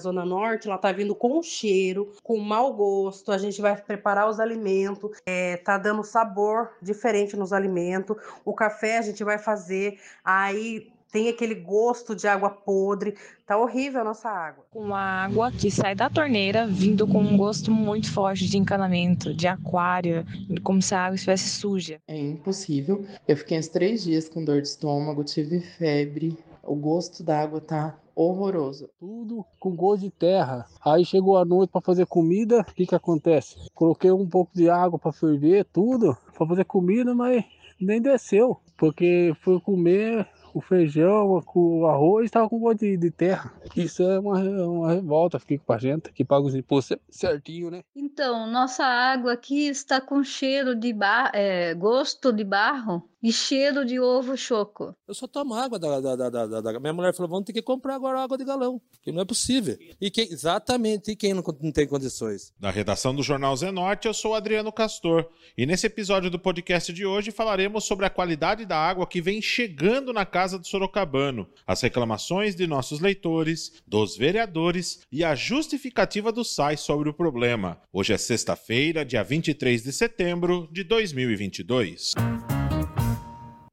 Zona Norte, ela tá vindo com cheiro, com mau gosto. A gente vai preparar os alimentos, é, tá dando sabor diferente nos alimentos. O café a gente vai fazer, aí tem aquele gosto de água podre. Tá horrível a nossa água. Com a água que sai da torneira, vindo com um gosto muito forte de encanamento, de aquário, como se a água estivesse suja. É impossível. Eu fiquei uns três dias com dor de estômago, tive febre. O gosto da água tá horroroso. Tudo com gosto de terra. Aí chegou a noite para fazer comida, o que que acontece? Coloquei um pouco de água para ferver, tudo, para fazer comida, mas nem desceu, porque fui comer o feijão, o arroz estava com gosto de, de, terra. Isso é uma, uma revolta, fiquei com a gente que paga os impostos certinho, né? Então, nossa água aqui está com cheiro de bar, é, gosto de barro e cheiro de ovo choco. Eu só tomo água da, da, da, da, da... Minha mulher falou: vamos ter que comprar agora água de galão, que não é possível. E quem, exatamente, e quem não, não tem condições? Da redação do Jornal Zenorte, eu sou Adriano Castor. E nesse episódio do podcast de hoje falaremos sobre a qualidade da água que vem chegando na casa do Sorocabano, as reclamações de nossos leitores, dos vereadores e a justificativa do SAI sobre o problema. Hoje é sexta-feira, dia 23 de setembro de 2022.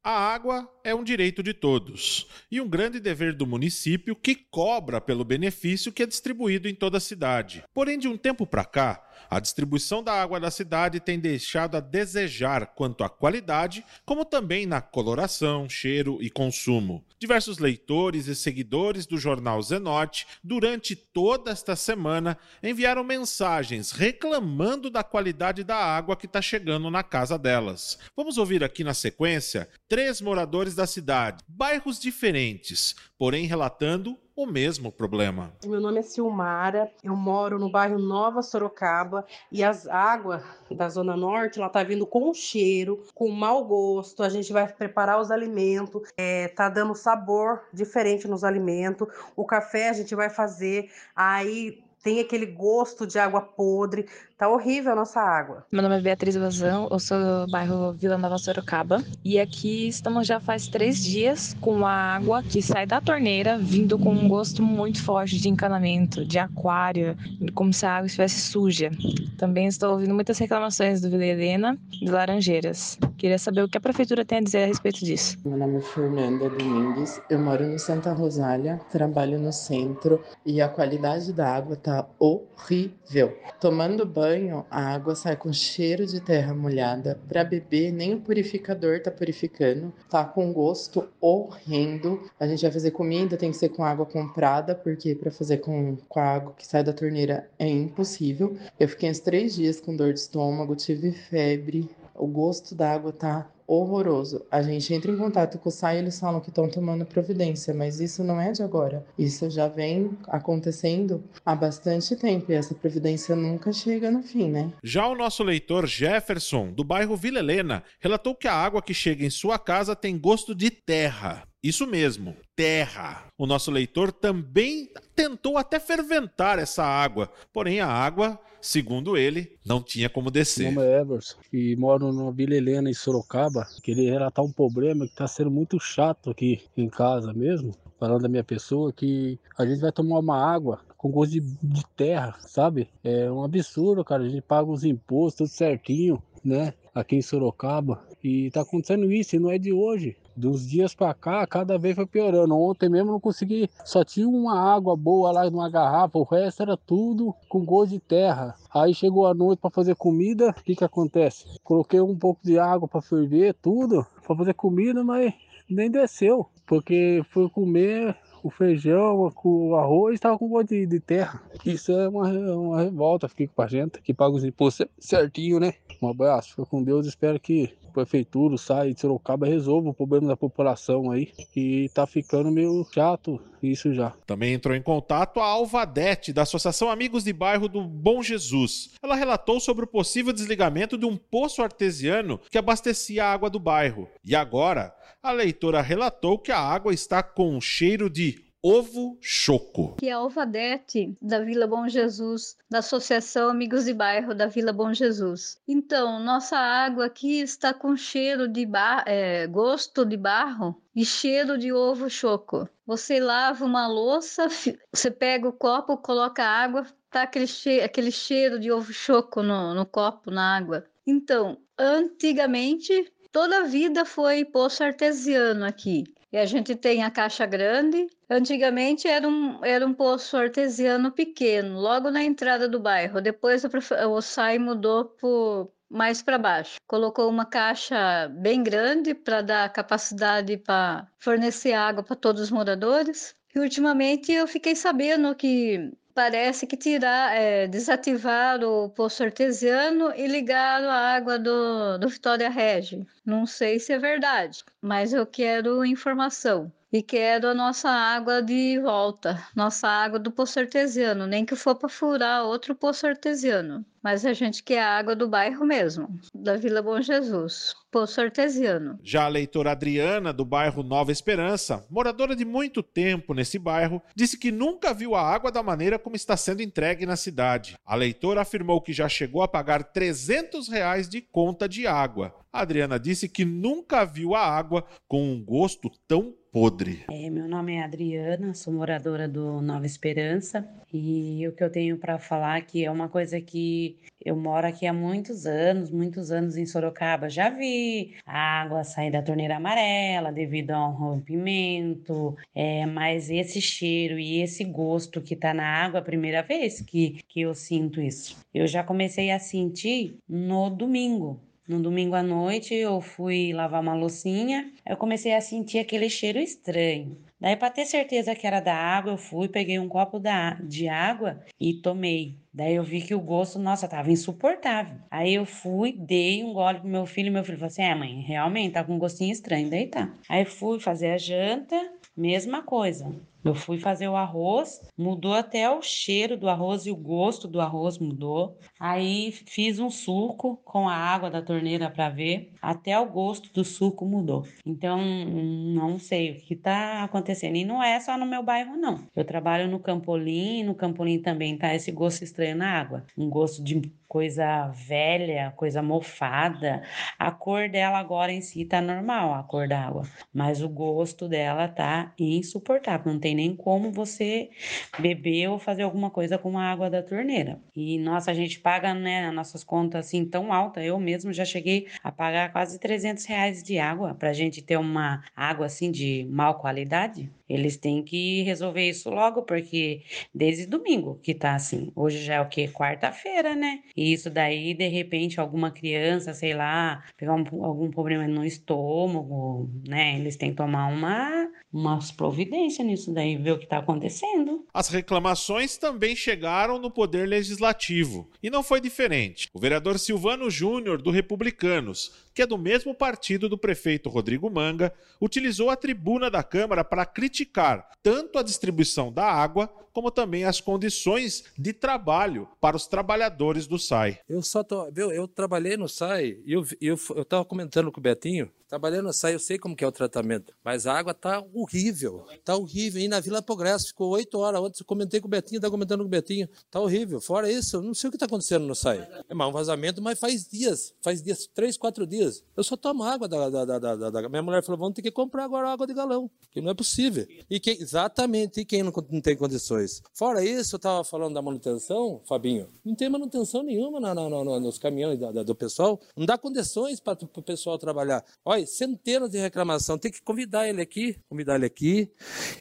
A água é um direito de todos e um grande dever do município que cobra pelo benefício que é distribuído em toda a cidade. Porém, de um tempo para cá, a distribuição da água da cidade tem deixado a desejar quanto à qualidade, como também na coloração, cheiro e consumo. Diversos leitores e seguidores do jornal Zenote, durante toda esta semana, enviaram mensagens reclamando da qualidade da água que está chegando na casa delas. Vamos ouvir aqui na sequência três moradores da cidade, bairros diferentes, porém relatando o mesmo problema. Meu nome é Silmara, eu moro no bairro Nova Sorocaba e as águas da Zona Norte, ela tá vindo com cheiro, com mau gosto. A gente vai preparar os alimentos, é, tá dando sabor diferente nos alimentos. O café a gente vai fazer, aí tem aquele gosto de água podre. Tá horrível a nossa água. Meu nome é Beatriz Vazão, eu sou do bairro Vila Nova Sorocaba. E aqui estamos já faz três dias com a água que sai da torneira, vindo com um gosto muito forte de encanamento, de aquário, como se a água estivesse suja. Também estou ouvindo muitas reclamações do Vila Helena de Laranjeiras. Queria saber o que a prefeitura tem a dizer a respeito disso. Meu nome é Fernanda Domingues, eu moro no Santa Rosália, trabalho no centro e a qualidade da água tá horrível. Tomando banho banho, a água sai com cheiro de terra molhada. Para beber, nem o purificador tá purificando. Tá com gosto horrendo. A gente vai fazer comida, tem que ser com água comprada, porque para fazer com, com a água que sai da torneira é impossível. Eu fiquei uns três dias com dor de estômago, tive febre. O gosto da água tá horroroso. A gente entra em contato com o SAI e eles falam que estão tomando providência, mas isso não é de agora. Isso já vem acontecendo há bastante tempo e essa providência nunca chega no fim, né? Já o nosso leitor Jefferson, do bairro Vila Helena, relatou que a água que chega em sua casa tem gosto de terra. Isso mesmo, terra. O nosso leitor também tentou até ferventar essa água, porém a água, segundo ele, não tinha como descer. Meu nome é Everson e moro na Vila Helena, em Sorocaba. Queria relatar um problema que está sendo muito chato aqui em casa mesmo, falando da minha pessoa, que a gente vai tomar uma água com gosto de, de terra, sabe? É um absurdo, cara. A gente paga os impostos tudo certinho, né? Aqui em Sorocaba. E tá acontecendo isso, e não é de hoje. Dos dias para cá, cada vez foi piorando. Ontem mesmo não consegui, só tinha uma água boa lá numa garrafa, o resto era tudo com gosto de terra. Aí chegou a noite para fazer comida, o que que acontece? Coloquei um pouco de água para ferver, tudo, para fazer comida, mas nem desceu, porque fui comer o feijão, o arroz estava com gosto de, de, terra. Isso é uma, uma revolta, fiquei com a gente que paga os impostos certinho, né? Um abraço, fica com Deus, espero que a prefeitura, o de Sorocaba resolva o problema da população aí, que tá ficando meio chato isso já. Também entrou em contato a Alvadete, da Associação Amigos de Bairro do Bom Jesus. Ela relatou sobre o possível desligamento de um poço artesiano que abastecia a água do bairro. E agora, a leitora relatou que a água está com cheiro de Ovo Choco. Que é a Alvadete da Vila Bom Jesus, da Associação Amigos de Bairro da Vila Bom Jesus. Então, nossa água aqui está com cheiro de bar... É, gosto de barro e cheiro de ovo choco. Você lava uma louça, você pega o copo, coloca água, tá aquele cheiro, aquele cheiro de ovo choco no, no copo, na água. Então, antigamente, toda a vida foi poço artesiano aqui. E a gente tem a caixa grande. Antigamente era um, era um poço artesiano pequeno, logo na entrada do bairro. Depois o, o SAI mudou por, mais para baixo. Colocou uma caixa bem grande para dar capacidade para fornecer água para todos os moradores. E ultimamente eu fiquei sabendo que parece que tirar, é, desativar o poço artesiano e ligar a água do, do Vitória Regi. Não sei se é verdade, mas eu quero informação. E quero a nossa água de volta, nossa água do poço artesiano, nem que for para furar outro poço artesiano. Mas a gente quer a água do bairro mesmo, da Vila Bom Jesus, poço artesiano. Já a leitora Adriana, do bairro Nova Esperança, moradora de muito tempo nesse bairro, disse que nunca viu a água da maneira como está sendo entregue na cidade. A leitora afirmou que já chegou a pagar 300 reais de conta de água. A Adriana disse que nunca viu a água com um gosto tão podre. É, meu nome é Adriana, sou moradora do Nova Esperança e o que eu tenho para falar aqui é uma coisa que eu moro aqui há muitos anos, muitos anos em Sorocaba. Já vi a água sair da torneira amarela devido a um rompimento, é, mas esse cheiro e esse gosto que tá na água, a primeira vez que, que eu sinto isso. Eu já comecei a sentir no domingo, no domingo à noite eu fui lavar uma loucinha, eu comecei a sentir aquele cheiro estranho. Daí, para ter certeza que era da água, eu fui, peguei um copo da, de água e tomei. Daí eu vi que o gosto, nossa, tava insuportável. Aí eu fui, dei um gole pro meu filho, meu filho falou assim: é, mãe, realmente tá com um gostinho estranho. Daí tá. Aí fui fazer a janta, mesma coisa. Eu fui fazer o arroz, mudou até o cheiro do arroz e o gosto do arroz mudou. Aí fiz um suco com a água da torneira para ver, até o gosto do suco mudou. Então, não sei o que está acontecendo. E não é só no meu bairro, não. Eu trabalho no Campolim, no Campolim também tá esse gosto estranho na água. Um gosto de coisa velha, coisa mofada. A cor dela agora em si tá normal, a cor da água, mas o gosto dela tá insuportável. Não tem nem como você beber ou fazer alguma coisa com a água da torneira. E nossa, a gente paga, né, nossas contas assim tão alta. Eu mesmo já cheguei a pagar quase 300 reais de água pra gente ter uma água assim de mal qualidade. Eles têm que resolver isso logo, porque desde domingo que tá assim. Hoje já é o que? Quarta-feira, né? E isso daí, de repente, alguma criança, sei lá, pegar um, algum problema no estômago, né? Eles têm que tomar uma, umas providências nisso daí, ver o que tá acontecendo. As reclamações também chegaram no Poder Legislativo. E não foi diferente. O vereador Silvano Júnior, do Republicanos, que é do mesmo partido do prefeito Rodrigo Manga, utilizou a tribuna da Câmara para criticar tanto a distribuição da água como também as condições de trabalho para os trabalhadores do SAI. Eu só tô, viu, eu trabalhei no SAI e eu, eu, eu tava comentando com o Betinho, trabalhei no SAI, eu sei como que é o tratamento, mas a água tá horrível, tá horrível. E na Vila Progresso ficou oito horas, ontem eu comentei com o Betinho, tá comentando com o Betinho, tá horrível. Fora isso, eu não sei o que tá acontecendo no SAI. É um vazamento, mas faz dias, faz dias, três, quatro dias. Eu só tomo água da, da, da, da. Minha mulher falou, vamos ter que comprar agora água de galão, que não é possível. E quem, exatamente, e quem não, não tem condições? Fora isso, eu estava falando da manutenção, Fabinho, não tem manutenção nenhuma na, na, na, nos caminhões do pessoal, não dá condições para o pessoal trabalhar. Olha, centenas de reclamação, tem que convidar ele aqui, convidar ele aqui,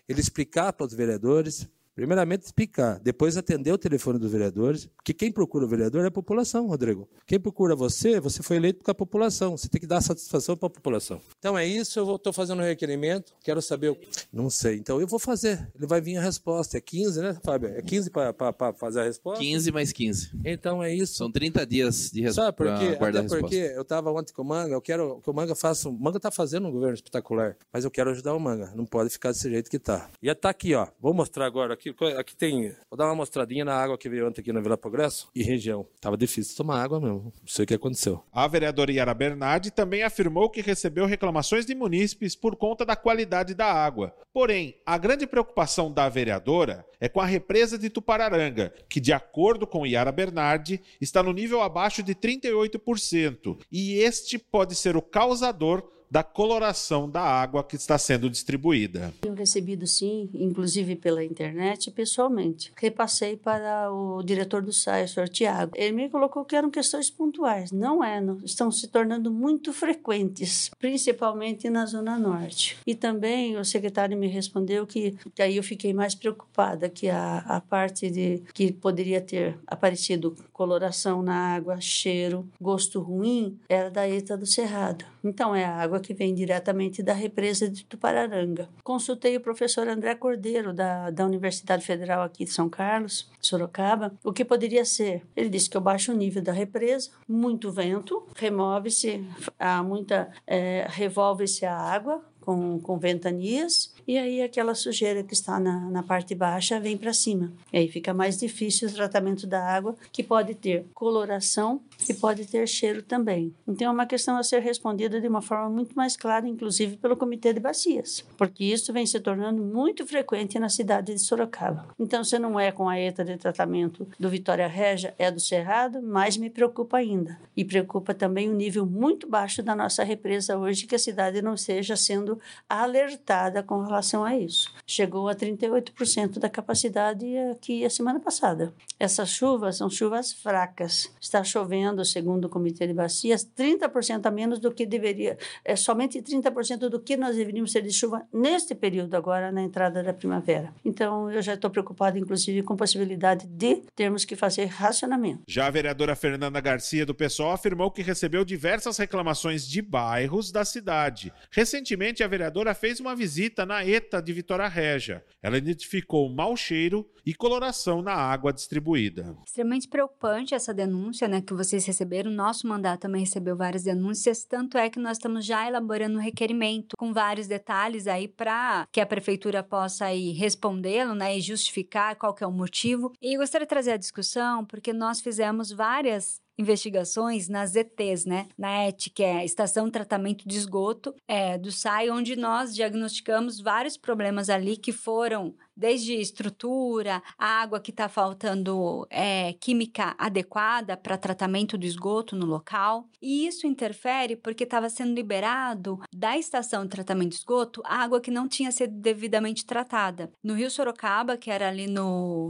ele explicar para os vereadores, Primeiramente, explicar, depois atender o telefone dos vereadores, porque quem procura o vereador é a população, Rodrigo. Quem procura você, você foi eleito com a população, você tem que dar satisfação para a população. Então é isso, eu estou fazendo um requerimento, quero saber. O... Não sei, então eu vou fazer, ele vai vir a resposta. É 15, né, Fábio? É 15 para fazer a resposta? 15 mais 15. Então é isso. São 30 dias de resposta. Sabe por quê? Até porque eu estava ontem com o Manga, eu quero que o Manga faça. O Manga está fazendo um governo espetacular, mas eu quero ajudar o Manga, não pode ficar desse jeito que está. E está aqui, ó. Vou mostrar agora aqui aqui, aqui tem. Vou dar uma mostradinha na água que veio ontem aqui na Vila Progresso e região. Tava difícil tomar água mesmo. Não sei o que aconteceu. A vereadora Yara Bernardi também afirmou que recebeu reclamações de munícipes por conta da qualidade da água. Porém, a grande preocupação da vereadora é com a represa de Tupararanga, que, de acordo com Yara Bernardi, está no nível abaixo de 38%. E este pode ser o causador da coloração da água que está sendo distribuída. Tenho recebido sim, inclusive pela internet, pessoalmente. Repassei para o diretor do SAI, o senhor Tiago. Ele me colocou que eram questões pontuais. Não é, não. estão se tornando muito frequentes, principalmente na Zona Norte. E também o secretário me respondeu que, que aí eu fiquei mais preocupada, que a, a parte de que poderia ter aparecido coloração na água, cheiro, gosto ruim, era da ETA do Cerrado. Então é a água que vem diretamente da represa de Tupararanga. Consultei o professor André Cordeiro, da, da Universidade Federal aqui de São Carlos, Sorocaba, o que poderia ser. Ele disse que eu baixo o nível da represa, muito vento, remove-se, há muita, é, revolve-se a água, com, com ventanias, e aí aquela sujeira que está na, na parte baixa vem para cima. E aí fica mais difícil o tratamento da água, que pode ter coloração e pode ter cheiro também. Então é uma questão a ser respondida de uma forma muito mais clara, inclusive pelo Comitê de Bacias, porque isso vem se tornando muito frequente na cidade de Sorocaba. Então, se não é com a ETA de tratamento do Vitória Regia, é do Cerrado, mais me preocupa ainda. E preocupa também o nível muito baixo da nossa represa hoje, que a cidade não seja sendo alertada com relação a isso. Chegou a 38% da capacidade aqui a semana passada. Essas chuvas são chuvas fracas. Está chovendo, segundo o Comitê de Bacias, 30% a menos do que deveria, é somente 30% do que nós deveríamos ter de chuva neste período agora, na entrada da primavera. Então, eu já estou preocupada, inclusive, com a possibilidade de termos que fazer racionamento. Já a vereadora Fernanda Garcia, do PSOL, afirmou que recebeu diversas reclamações de bairros da cidade. Recentemente, a vereadora fez uma visita na ETA de Vitória Régia. Ela identificou mau cheiro e coloração na água distribuída. Extremamente preocupante essa denúncia né, que vocês receberam. Nosso mandato também recebeu várias denúncias, tanto é que nós estamos já elaborando um requerimento com vários detalhes aí para que a prefeitura possa respondê-lo né, e justificar qual que é o motivo. E gostaria de trazer a discussão porque nós fizemos várias investigações nas ETs, né? Na ET, que é Estação de Tratamento de Esgoto é, do SAI, onde nós diagnosticamos vários problemas ali que foram desde estrutura, água que está faltando é, química adequada para tratamento do esgoto no local. E isso interfere porque estava sendo liberado da estação de tratamento de esgoto água que não tinha sido devidamente tratada. No Rio Sorocaba, que era ali no,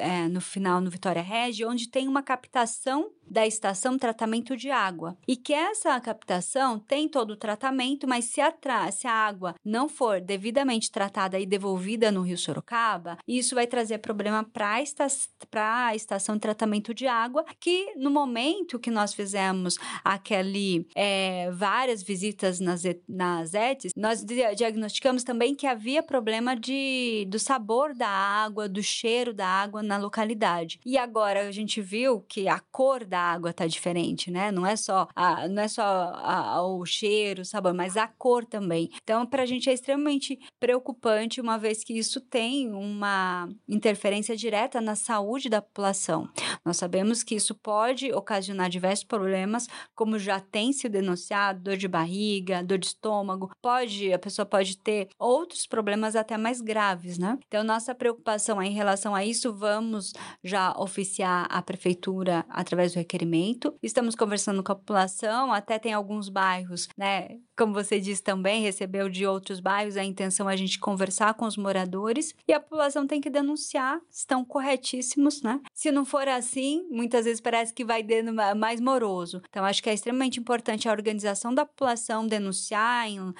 é, no final, no Vitória Regi, onde tem uma captação da estação tratamento de água. E que essa captação tem todo o tratamento, mas se a, se a água não for devidamente tratada e devolvida no Rio Sorocaba, isso vai trazer problema para esta, a estação de tratamento de água, que no momento que nós fizemos aquele é, várias visitas nas, nas ETs, nós diagnosticamos também que havia problema de, do sabor da água, do cheiro da água na localidade. E agora a gente viu que a cor da água tá diferente, né? Não é só, a, não é só a, o cheiro, o sabor, mas a cor também. Então, para a gente é extremamente preocupante, uma vez que isso tem uma interferência direta na saúde da população. Nós sabemos que isso pode ocasionar diversos problemas, como já tem sido denunciado, dor de barriga, dor de estômago, pode, a pessoa pode ter outros problemas até mais graves, né? Então, nossa preocupação é em relação a isso, vamos já oficiar a prefeitura através do requerimento. Estamos conversando com a população, até tem alguns bairros, né? Como você disse também, recebeu de outros bairros, a intenção é a gente conversar com os moradores e a população tem que denunciar, estão corretíssimos, né? Se não for assim, muitas vezes parece que vai dando mais moroso. Então, acho que é extremamente importante a organização da população denunciar,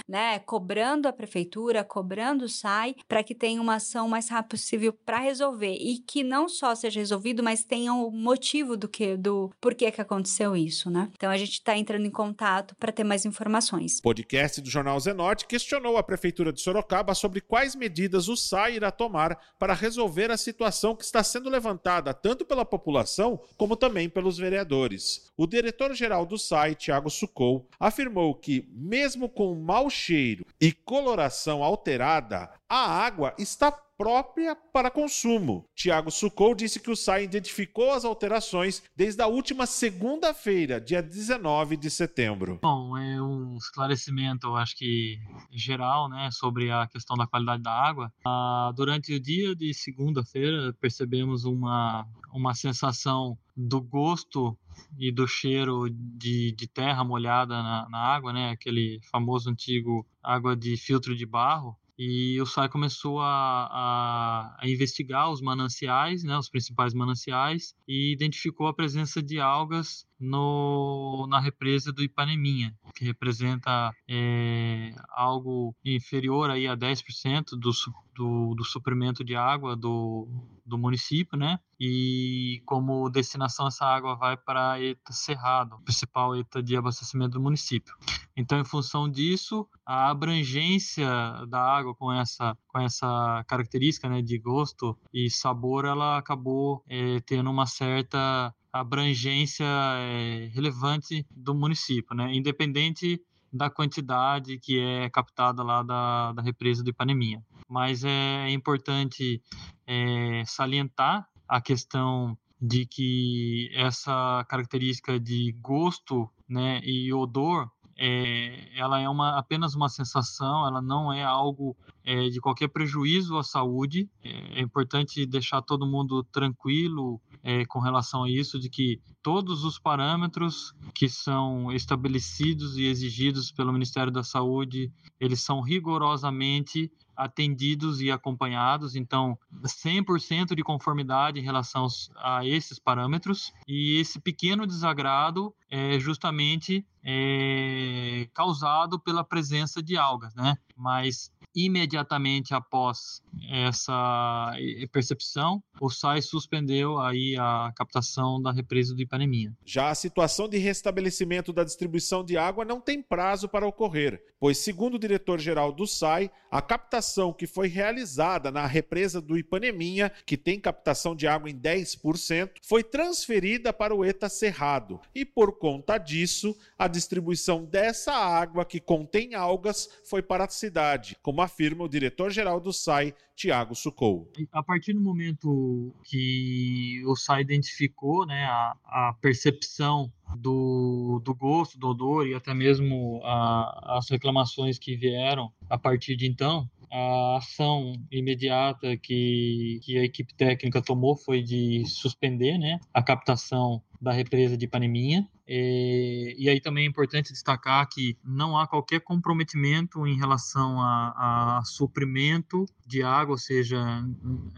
né? Cobrando a prefeitura, cobrando o SAI, para que tenha uma ação mais rápida possível para resolver e que não só seja resolvido, mas tenha o um motivo do que do por que que aconteceu isso, né? Então a gente está entrando em contato para ter mais informações. Podcast do Jornal Zenorte questionou a prefeitura de Sorocaba sobre quais medidas o SAI irá tomar para resolver a situação que está sendo levantada tanto pela população como também pelos vereadores. O diretor-geral do SAI, Tiago Sucou, afirmou que mesmo com mau cheiro e coloração alterada, a água está própria para consumo. Tiago Sucou disse que o SAI identificou as alterações desde a última segunda-feira, dia 19 de setembro. Bom, é um esclarecimento, eu acho que geral, né, sobre a questão da qualidade da água. Ah, durante o dia de segunda-feira, percebemos uma, uma sensação do gosto e do cheiro de, de terra molhada na, na água, né, aquele famoso antigo água de filtro de barro e o SAI começou a, a, a, investigar os mananciais, né, os principais mananciais, e identificou a presença de algas no, na represa do Ipaneminha, que representa é, algo inferior aí a 10% do, do, do suprimento de água do, do município, né? E como destinação essa água vai para a ETA Cerrado, principal ETA de abastecimento do município. Então, em função disso, a abrangência da água com essa, com essa característica né, de gosto e sabor, ela acabou é, tendo uma certa abrangência é, relevante do município, né? independente da quantidade que é captada lá da, da represa do Ipaneminha. Mas é importante é, salientar a questão de que essa característica de gosto né, e odor é, ela é uma, apenas uma sensação, ela não é algo é, de qualquer prejuízo à saúde. É, é importante deixar todo mundo tranquilo é, com relação a isso, de que todos os parâmetros que são estabelecidos e exigidos pelo Ministério da Saúde, eles são rigorosamente atendidos e acompanhados, então 100% de conformidade em relação a esses parâmetros e esse pequeno desagrado é justamente é, causado pela presença de algas, né? Mas imediatamente após essa percepção, o SAI suspendeu aí a captação da represa do Ipaneminha. Já a situação de restabelecimento da distribuição de água não tem prazo para ocorrer, pois segundo o diretor-geral do SAI, a captação que foi realizada na represa do Ipaneminha, que tem captação de água em 10%, foi transferida para o ETA Cerrado e por conta disso, a distribuição dessa água que contém algas foi para a cidade, como afirma o diretor-geral do SAI, Tiago Sucou. A partir do momento que o SAI identificou né, a, a percepção do, do gosto, do odor e até mesmo a, as reclamações que vieram a partir de então, a ação imediata que, que a equipe técnica tomou foi de suspender né, a captação da represa de Paneminha. E, e, aí também é importante destacar que não há qualquer comprometimento em relação a, a suprimento de água, ou seja,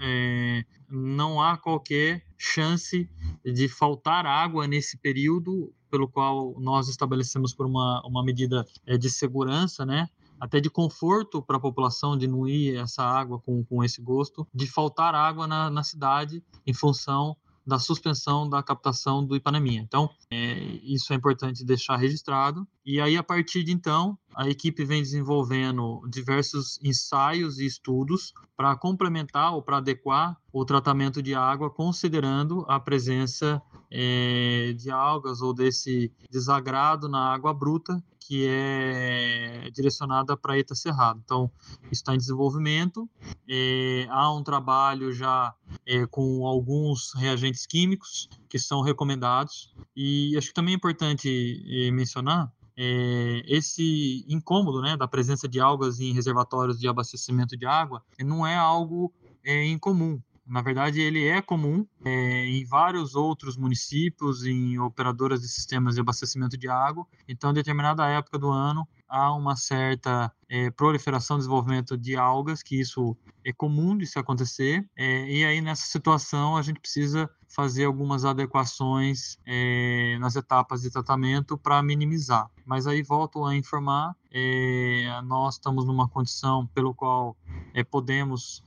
é, não há qualquer chance de faltar água nesse período pelo qual nós estabelecemos por uma, uma medida é, de segurança, né? Até de conforto para a população de não ir essa água com, com esse gosto, de faltar água na, na cidade em função da suspensão da captação do Ipaneminha. Então, é, isso é importante deixar registrado. E aí, a partir de então, a equipe vem desenvolvendo diversos ensaios e estudos para complementar ou para adequar o tratamento de água, considerando a presença é, de algas ou desse desagrado na água bruta que é direcionada para ETA Cerrado. Então, está em desenvolvimento. É, há um trabalho já é, com alguns reagentes químicos que são recomendados. E acho que também é importante é, mencionar é, esse incômodo né, da presença de algas em reservatórios de abastecimento de água não é algo é, incomum. Na verdade, ele é comum é, em vários outros municípios, em operadoras de sistemas de abastecimento de água. Então, em determinada época do ano, há uma certa é, proliferação, desenvolvimento de algas, que isso é comum de se acontecer. É, e aí, nessa situação, a gente precisa fazer algumas adequações é, nas etapas de tratamento para minimizar. Mas aí volto a informar, é, nós estamos numa condição pelo qual é, podemos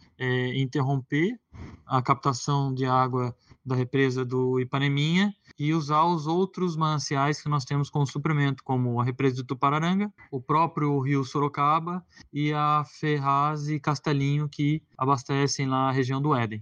interromper a captação de água da represa do Ipaneminha e usar os outros mananciais que nós temos como suprimento, como a represa do Tupararanga, o próprio rio Sorocaba e a Ferraz e Castelinho, que abastecem lá a região do Éden.